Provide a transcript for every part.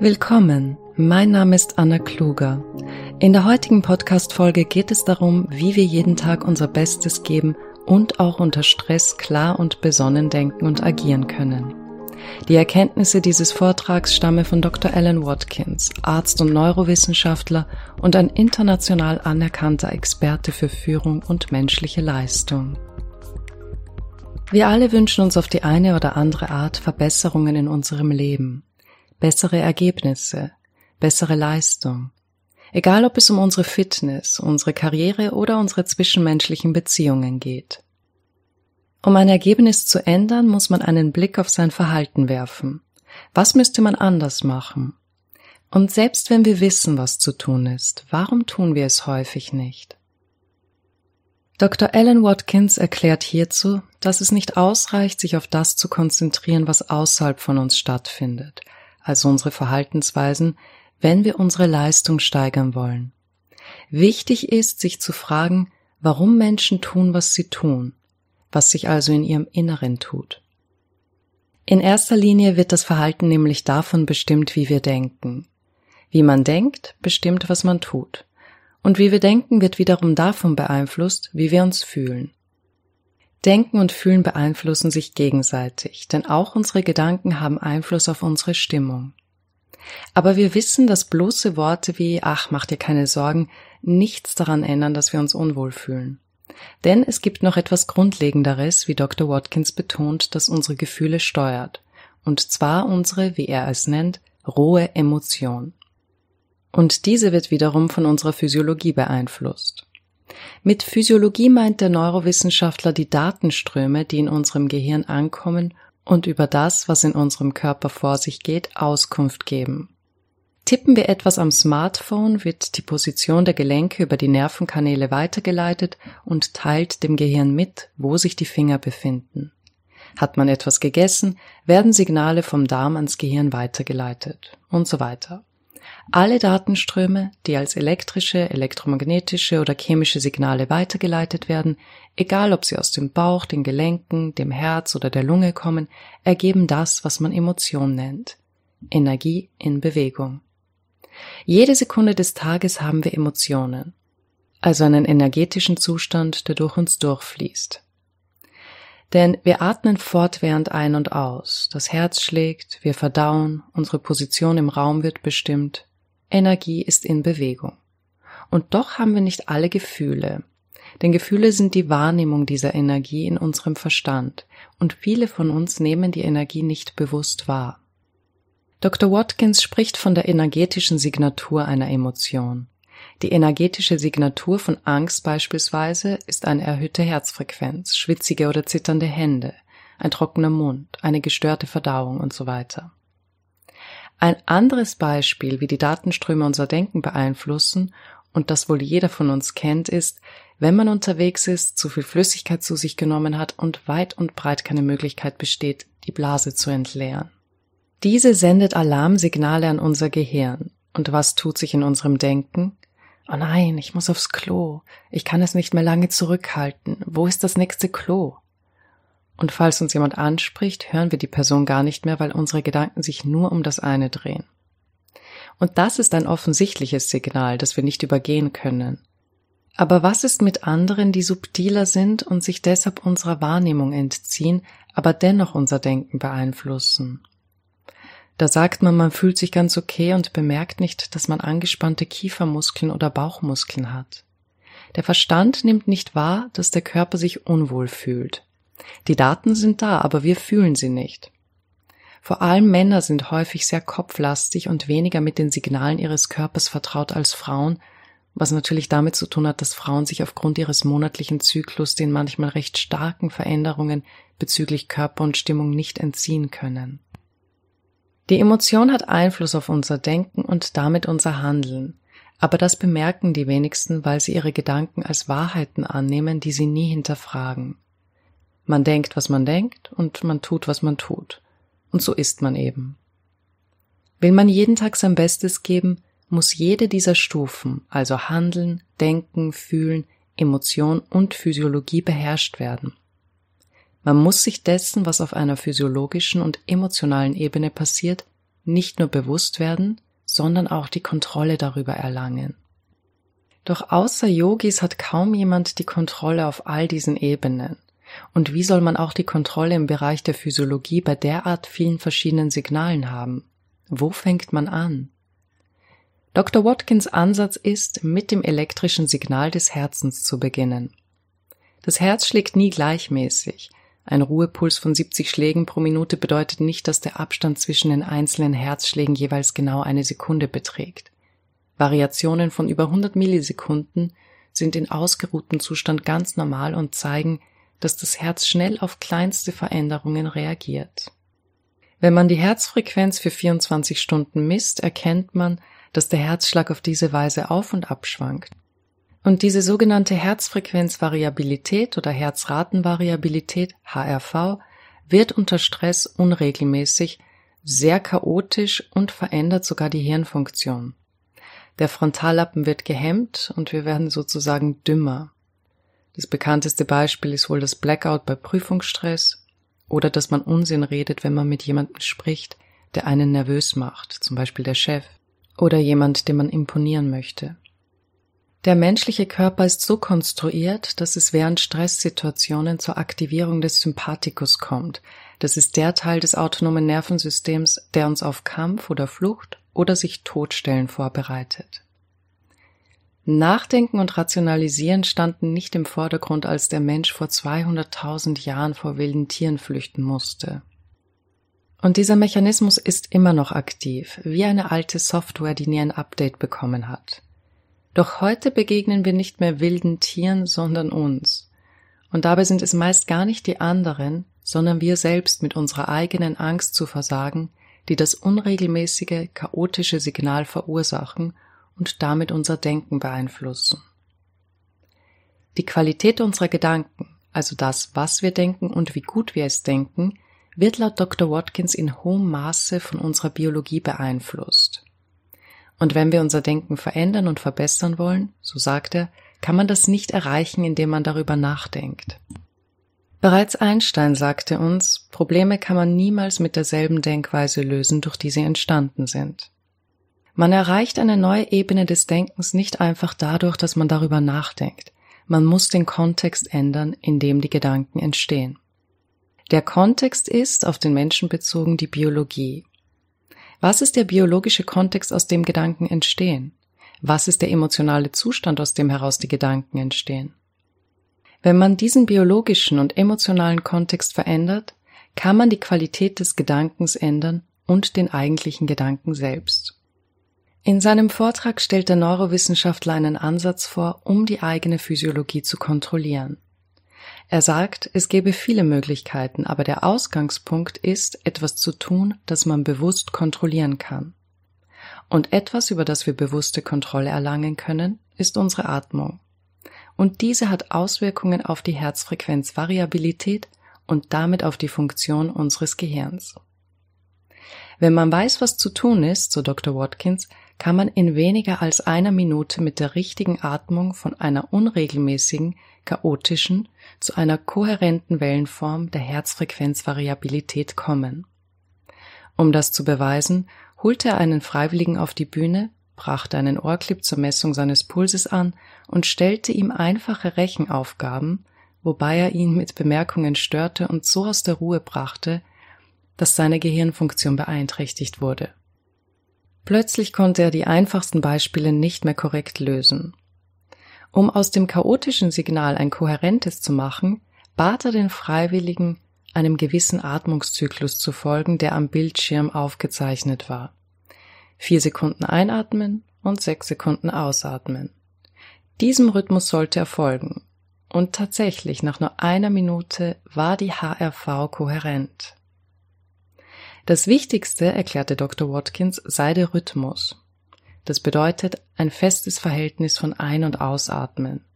Willkommen, mein Name ist Anna Kluger. In der heutigen Podcast-Folge geht es darum, wie wir jeden Tag unser Bestes geben und auch unter Stress klar und besonnen denken und agieren können. Die Erkenntnisse dieses Vortrags stammen von Dr. Alan Watkins, Arzt und Neurowissenschaftler und ein international anerkannter Experte für Führung und menschliche Leistung. Wir alle wünschen uns auf die eine oder andere Art Verbesserungen in unserem Leben bessere Ergebnisse, bessere Leistung. Egal ob es um unsere Fitness, unsere Karriere oder unsere zwischenmenschlichen Beziehungen geht. Um ein Ergebnis zu ändern, muss man einen Blick auf sein Verhalten werfen. Was müsste man anders machen? Und selbst wenn wir wissen, was zu tun ist, warum tun wir es häufig nicht? Dr. Alan Watkins erklärt hierzu, dass es nicht ausreicht, sich auf das zu konzentrieren, was außerhalb von uns stattfindet, also unsere Verhaltensweisen, wenn wir unsere Leistung steigern wollen. Wichtig ist, sich zu fragen, warum Menschen tun, was sie tun, was sich also in ihrem Inneren tut. In erster Linie wird das Verhalten nämlich davon bestimmt, wie wir denken. Wie man denkt, bestimmt, was man tut. Und wie wir denken, wird wiederum davon beeinflusst, wie wir uns fühlen. Denken und Fühlen beeinflussen sich gegenseitig, denn auch unsere Gedanken haben Einfluss auf unsere Stimmung. Aber wir wissen, dass bloße Worte wie Ach, mach dir keine Sorgen nichts daran ändern, dass wir uns unwohl fühlen. Denn es gibt noch etwas Grundlegenderes, wie Dr. Watkins betont, das unsere Gefühle steuert. Und zwar unsere, wie er es nennt, rohe Emotion. Und diese wird wiederum von unserer Physiologie beeinflusst. Mit Physiologie meint der Neurowissenschaftler die Datenströme, die in unserem Gehirn ankommen und über das, was in unserem Körper vor sich geht, Auskunft geben. Tippen wir etwas am Smartphone, wird die Position der Gelenke über die Nervenkanäle weitergeleitet und teilt dem Gehirn mit, wo sich die Finger befinden. Hat man etwas gegessen, werden Signale vom Darm ans Gehirn weitergeleitet und so weiter. Alle Datenströme, die als elektrische, elektromagnetische oder chemische Signale weitergeleitet werden, egal ob sie aus dem Bauch, den Gelenken, dem Herz oder der Lunge kommen, ergeben das, was man Emotion nennt. Energie in Bewegung. Jede Sekunde des Tages haben wir Emotionen, also einen energetischen Zustand, der durch uns durchfließt. Denn wir atmen fortwährend ein und aus, das Herz schlägt, wir verdauen, unsere Position im Raum wird bestimmt, Energie ist in Bewegung. Und doch haben wir nicht alle Gefühle. Denn Gefühle sind die Wahrnehmung dieser Energie in unserem Verstand, und viele von uns nehmen die Energie nicht bewusst wahr. Dr. Watkins spricht von der energetischen Signatur einer Emotion. Die energetische Signatur von Angst beispielsweise ist eine erhöhte Herzfrequenz, schwitzige oder zitternde Hände, ein trockener Mund, eine gestörte Verdauung und so weiter. Ein anderes Beispiel, wie die Datenströme unser Denken beeinflussen und das wohl jeder von uns kennt, ist, wenn man unterwegs ist, zu viel Flüssigkeit zu sich genommen hat und weit und breit keine Möglichkeit besteht, die Blase zu entleeren. Diese sendet Alarmsignale an unser Gehirn. Und was tut sich in unserem Denken? Oh nein, ich muss aufs Klo. Ich kann es nicht mehr lange zurückhalten. Wo ist das nächste Klo? Und falls uns jemand anspricht, hören wir die Person gar nicht mehr, weil unsere Gedanken sich nur um das eine drehen. Und das ist ein offensichtliches Signal, das wir nicht übergehen können. Aber was ist mit anderen, die subtiler sind und sich deshalb unserer Wahrnehmung entziehen, aber dennoch unser Denken beeinflussen? Da sagt man, man fühlt sich ganz okay und bemerkt nicht, dass man angespannte Kiefermuskeln oder Bauchmuskeln hat. Der Verstand nimmt nicht wahr, dass der Körper sich unwohl fühlt. Die Daten sind da, aber wir fühlen sie nicht. Vor allem Männer sind häufig sehr kopflastig und weniger mit den Signalen ihres Körpers vertraut als Frauen, was natürlich damit zu tun hat, dass Frauen sich aufgrund ihres monatlichen Zyklus den manchmal recht starken Veränderungen bezüglich Körper und Stimmung nicht entziehen können. Die Emotion hat Einfluss auf unser Denken und damit unser Handeln, aber das bemerken die wenigsten, weil sie ihre Gedanken als Wahrheiten annehmen, die sie nie hinterfragen. Man denkt, was man denkt und man tut, was man tut. Und so ist man eben. Will man jeden Tag sein Bestes geben, muss jede dieser Stufen, also Handeln, Denken, Fühlen, Emotion und Physiologie beherrscht werden. Man muss sich dessen, was auf einer physiologischen und emotionalen Ebene passiert, nicht nur bewusst werden, sondern auch die Kontrolle darüber erlangen. Doch außer Yogis hat kaum jemand die Kontrolle auf all diesen Ebenen. Und wie soll man auch die Kontrolle im Bereich der Physiologie bei derart vielen verschiedenen Signalen haben? Wo fängt man an? Dr. Watkins Ansatz ist, mit dem elektrischen Signal des Herzens zu beginnen. Das Herz schlägt nie gleichmäßig. Ein Ruhepuls von 70 Schlägen pro Minute bedeutet nicht, dass der Abstand zwischen den einzelnen Herzschlägen jeweils genau eine Sekunde beträgt. Variationen von über 100 Millisekunden sind in ausgeruhtem Zustand ganz normal und zeigen, dass das Herz schnell auf kleinste Veränderungen reagiert. Wenn man die Herzfrequenz für 24 Stunden misst, erkennt man, dass der Herzschlag auf diese Weise auf und ab schwankt. Und diese sogenannte Herzfrequenzvariabilität oder Herzratenvariabilität HRV wird unter Stress unregelmäßig, sehr chaotisch und verändert sogar die Hirnfunktion. Der Frontallappen wird gehemmt und wir werden sozusagen dümmer. Das bekannteste Beispiel ist wohl das Blackout bei Prüfungsstress oder dass man Unsinn redet, wenn man mit jemandem spricht, der einen nervös macht, zum Beispiel der Chef oder jemand, dem man imponieren möchte. Der menschliche Körper ist so konstruiert, dass es während Stresssituationen zur Aktivierung des Sympathikus kommt. Das ist der Teil des autonomen Nervensystems, der uns auf Kampf oder Flucht oder sich totstellen vorbereitet. Nachdenken und Rationalisieren standen nicht im Vordergrund, als der Mensch vor 200.000 Jahren vor wilden Tieren flüchten musste. Und dieser Mechanismus ist immer noch aktiv, wie eine alte Software, die nie ein Update bekommen hat. Doch heute begegnen wir nicht mehr wilden Tieren, sondern uns. Und dabei sind es meist gar nicht die anderen, sondern wir selbst mit unserer eigenen Angst zu versagen, die das unregelmäßige, chaotische Signal verursachen und damit unser Denken beeinflussen. Die Qualität unserer Gedanken, also das, was wir denken und wie gut wir es denken, wird laut Dr. Watkins in hohem Maße von unserer Biologie beeinflusst. Und wenn wir unser Denken verändern und verbessern wollen, so sagt er, kann man das nicht erreichen, indem man darüber nachdenkt. Bereits Einstein sagte uns, Probleme kann man niemals mit derselben Denkweise lösen, durch die sie entstanden sind. Man erreicht eine neue Ebene des Denkens nicht einfach dadurch, dass man darüber nachdenkt. Man muss den Kontext ändern, in dem die Gedanken entstehen. Der Kontext ist, auf den Menschen bezogen, die Biologie. Was ist der biologische Kontext, aus dem Gedanken entstehen? Was ist der emotionale Zustand, aus dem heraus die Gedanken entstehen? Wenn man diesen biologischen und emotionalen Kontext verändert, kann man die Qualität des Gedankens ändern und den eigentlichen Gedanken selbst. In seinem Vortrag stellt der Neurowissenschaftler einen Ansatz vor, um die eigene Physiologie zu kontrollieren. Er sagt, es gäbe viele Möglichkeiten, aber der Ausgangspunkt ist, etwas zu tun, das man bewusst kontrollieren kann. Und etwas, über das wir bewusste Kontrolle erlangen können, ist unsere Atmung. Und diese hat Auswirkungen auf die Herzfrequenzvariabilität und damit auf die Funktion unseres Gehirns. Wenn man weiß, was zu tun ist, so Dr. Watkins, kann man in weniger als einer Minute mit der richtigen Atmung von einer unregelmäßigen, chaotischen zu einer kohärenten Wellenform der Herzfrequenzvariabilität kommen. Um das zu beweisen, holte er einen Freiwilligen auf die Bühne, brachte einen Ohrclip zur Messung seines Pulses an und stellte ihm einfache Rechenaufgaben, wobei er ihn mit Bemerkungen störte und so aus der Ruhe brachte, dass seine Gehirnfunktion beeinträchtigt wurde. Plötzlich konnte er die einfachsten Beispiele nicht mehr korrekt lösen. Um aus dem chaotischen Signal ein kohärentes zu machen, bat er den Freiwilligen, einem gewissen Atmungszyklus zu folgen, der am Bildschirm aufgezeichnet war. Vier Sekunden einatmen und sechs Sekunden ausatmen. Diesem Rhythmus sollte er folgen. Und tatsächlich, nach nur einer Minute war die HRV kohärent. Das Wichtigste, erklärte Dr. Watkins, sei der Rhythmus. Das bedeutet ein festes Verhältnis von Ein- und Ausatmen.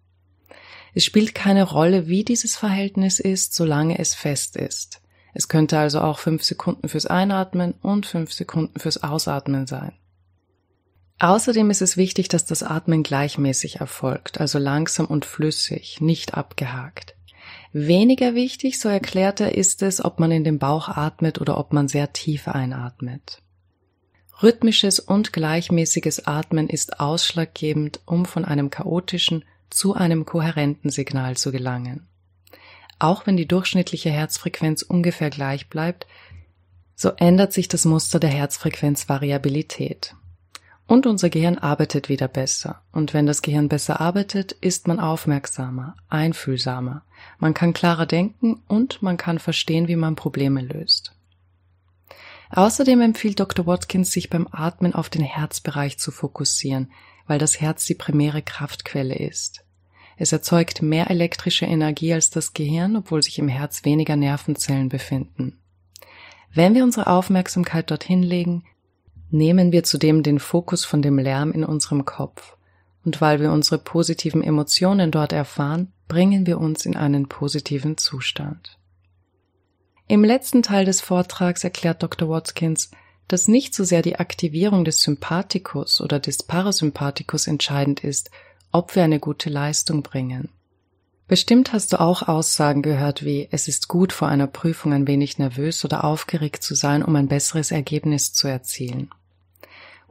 Es spielt keine Rolle, wie dieses Verhältnis ist, solange es fest ist. Es könnte also auch fünf Sekunden fürs Einatmen und fünf Sekunden fürs Ausatmen sein. Außerdem ist es wichtig, dass das Atmen gleichmäßig erfolgt, also langsam und flüssig, nicht abgehakt. Weniger wichtig, so erklärt er, ist es, ob man in den Bauch atmet oder ob man sehr tief einatmet. Rhythmisches und gleichmäßiges Atmen ist ausschlaggebend, um von einem chaotischen zu einem kohärenten Signal zu gelangen. Auch wenn die durchschnittliche Herzfrequenz ungefähr gleich bleibt, so ändert sich das Muster der Herzfrequenzvariabilität. Und unser Gehirn arbeitet wieder besser. Und wenn das Gehirn besser arbeitet, ist man aufmerksamer, einfühlsamer. Man kann klarer denken und man kann verstehen, wie man Probleme löst. Außerdem empfiehlt Dr. Watkins, sich beim Atmen auf den Herzbereich zu fokussieren, weil das Herz die primäre Kraftquelle ist. Es erzeugt mehr elektrische Energie als das Gehirn, obwohl sich im Herz weniger Nervenzellen befinden. Wenn wir unsere Aufmerksamkeit dorthin legen, nehmen wir zudem den Fokus von dem Lärm in unserem Kopf. Und weil wir unsere positiven Emotionen dort erfahren, bringen wir uns in einen positiven Zustand. Im letzten Teil des Vortrags erklärt Dr. Watkins, dass nicht so sehr die Aktivierung des Sympathikus oder des Parasympathikus entscheidend ist, ob wir eine gute Leistung bringen. Bestimmt hast du auch Aussagen gehört wie es ist gut vor einer Prüfung ein wenig nervös oder aufgeregt zu sein, um ein besseres Ergebnis zu erzielen.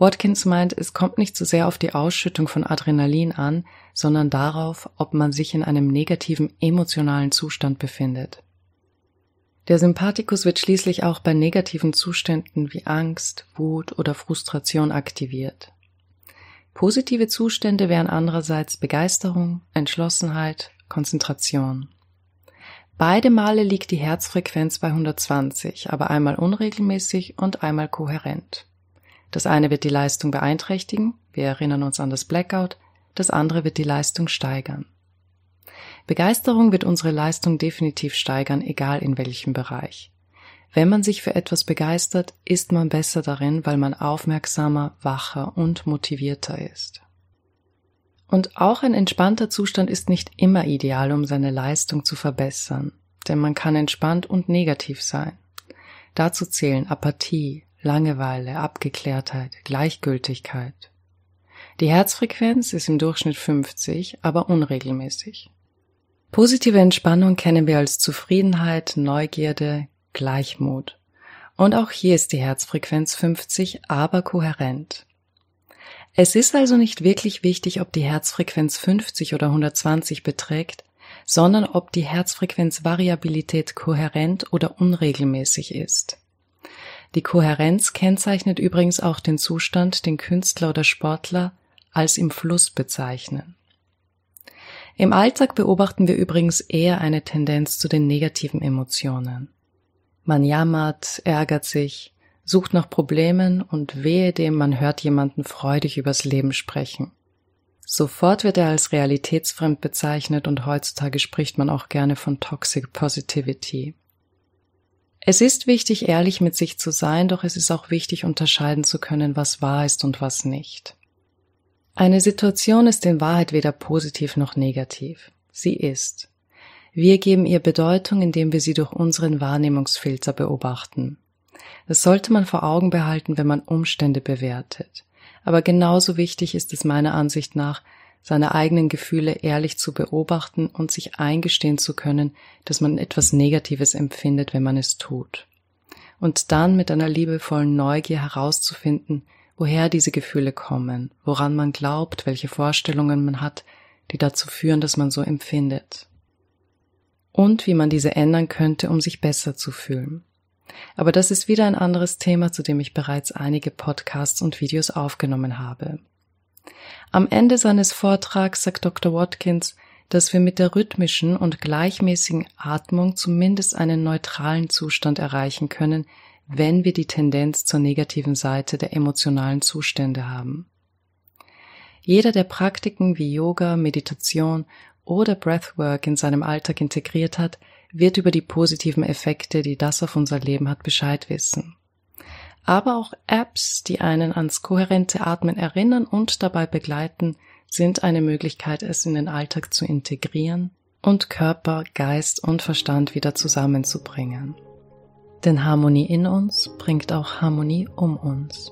Watkins meint, es kommt nicht so sehr auf die Ausschüttung von Adrenalin an, sondern darauf, ob man sich in einem negativen emotionalen Zustand befindet. Der Sympathikus wird schließlich auch bei negativen Zuständen wie Angst, Wut oder Frustration aktiviert. Positive Zustände wären andererseits Begeisterung, Entschlossenheit, Konzentration. Beide Male liegt die Herzfrequenz bei 120, aber einmal unregelmäßig und einmal kohärent. Das eine wird die Leistung beeinträchtigen, wir erinnern uns an das Blackout, das andere wird die Leistung steigern. Begeisterung wird unsere Leistung definitiv steigern, egal in welchem Bereich. Wenn man sich für etwas begeistert, ist man besser darin, weil man aufmerksamer, wacher und motivierter ist. Und auch ein entspannter Zustand ist nicht immer ideal, um seine Leistung zu verbessern, denn man kann entspannt und negativ sein. Dazu zählen Apathie, Langeweile, Abgeklärtheit, Gleichgültigkeit. Die Herzfrequenz ist im Durchschnitt 50, aber unregelmäßig. Positive Entspannung kennen wir als Zufriedenheit, Neugierde, Gleichmut. Und auch hier ist die Herzfrequenz 50, aber kohärent. Es ist also nicht wirklich wichtig, ob die Herzfrequenz 50 oder 120 beträgt, sondern ob die Herzfrequenzvariabilität kohärent oder unregelmäßig ist. Die Kohärenz kennzeichnet übrigens auch den Zustand, den Künstler oder Sportler als im Fluss bezeichnen. Im Alltag beobachten wir übrigens eher eine Tendenz zu den negativen Emotionen. Man jammert, ärgert sich, sucht nach Problemen und wehe dem, man hört jemanden freudig übers Leben sprechen. Sofort wird er als realitätsfremd bezeichnet und heutzutage spricht man auch gerne von Toxic Positivity. Es ist wichtig, ehrlich mit sich zu sein, doch es ist auch wichtig, unterscheiden zu können, was wahr ist und was nicht. Eine Situation ist in Wahrheit weder positiv noch negativ. Sie ist. Wir geben ihr Bedeutung, indem wir sie durch unseren Wahrnehmungsfilter beobachten. Das sollte man vor Augen behalten, wenn man Umstände bewertet. Aber genauso wichtig ist es meiner Ansicht nach, seine eigenen Gefühle ehrlich zu beobachten und sich eingestehen zu können, dass man etwas Negatives empfindet, wenn man es tut. Und dann mit einer liebevollen Neugier herauszufinden, woher diese Gefühle kommen, woran man glaubt, welche Vorstellungen man hat, die dazu führen, dass man so empfindet. Und wie man diese ändern könnte, um sich besser zu fühlen. Aber das ist wieder ein anderes Thema, zu dem ich bereits einige Podcasts und Videos aufgenommen habe. Am Ende seines Vortrags sagt Dr. Watkins, dass wir mit der rhythmischen und gleichmäßigen Atmung zumindest einen neutralen Zustand erreichen können, wenn wir die Tendenz zur negativen Seite der emotionalen Zustände haben. Jeder, der Praktiken wie Yoga, Meditation oder Breathwork in seinem Alltag integriert hat, wird über die positiven Effekte, die das auf unser Leben hat, Bescheid wissen. Aber auch Apps, die einen ans kohärente Atmen erinnern und dabei begleiten, sind eine Möglichkeit, es in den Alltag zu integrieren und Körper, Geist und Verstand wieder zusammenzubringen. Denn Harmonie in uns bringt auch Harmonie um uns.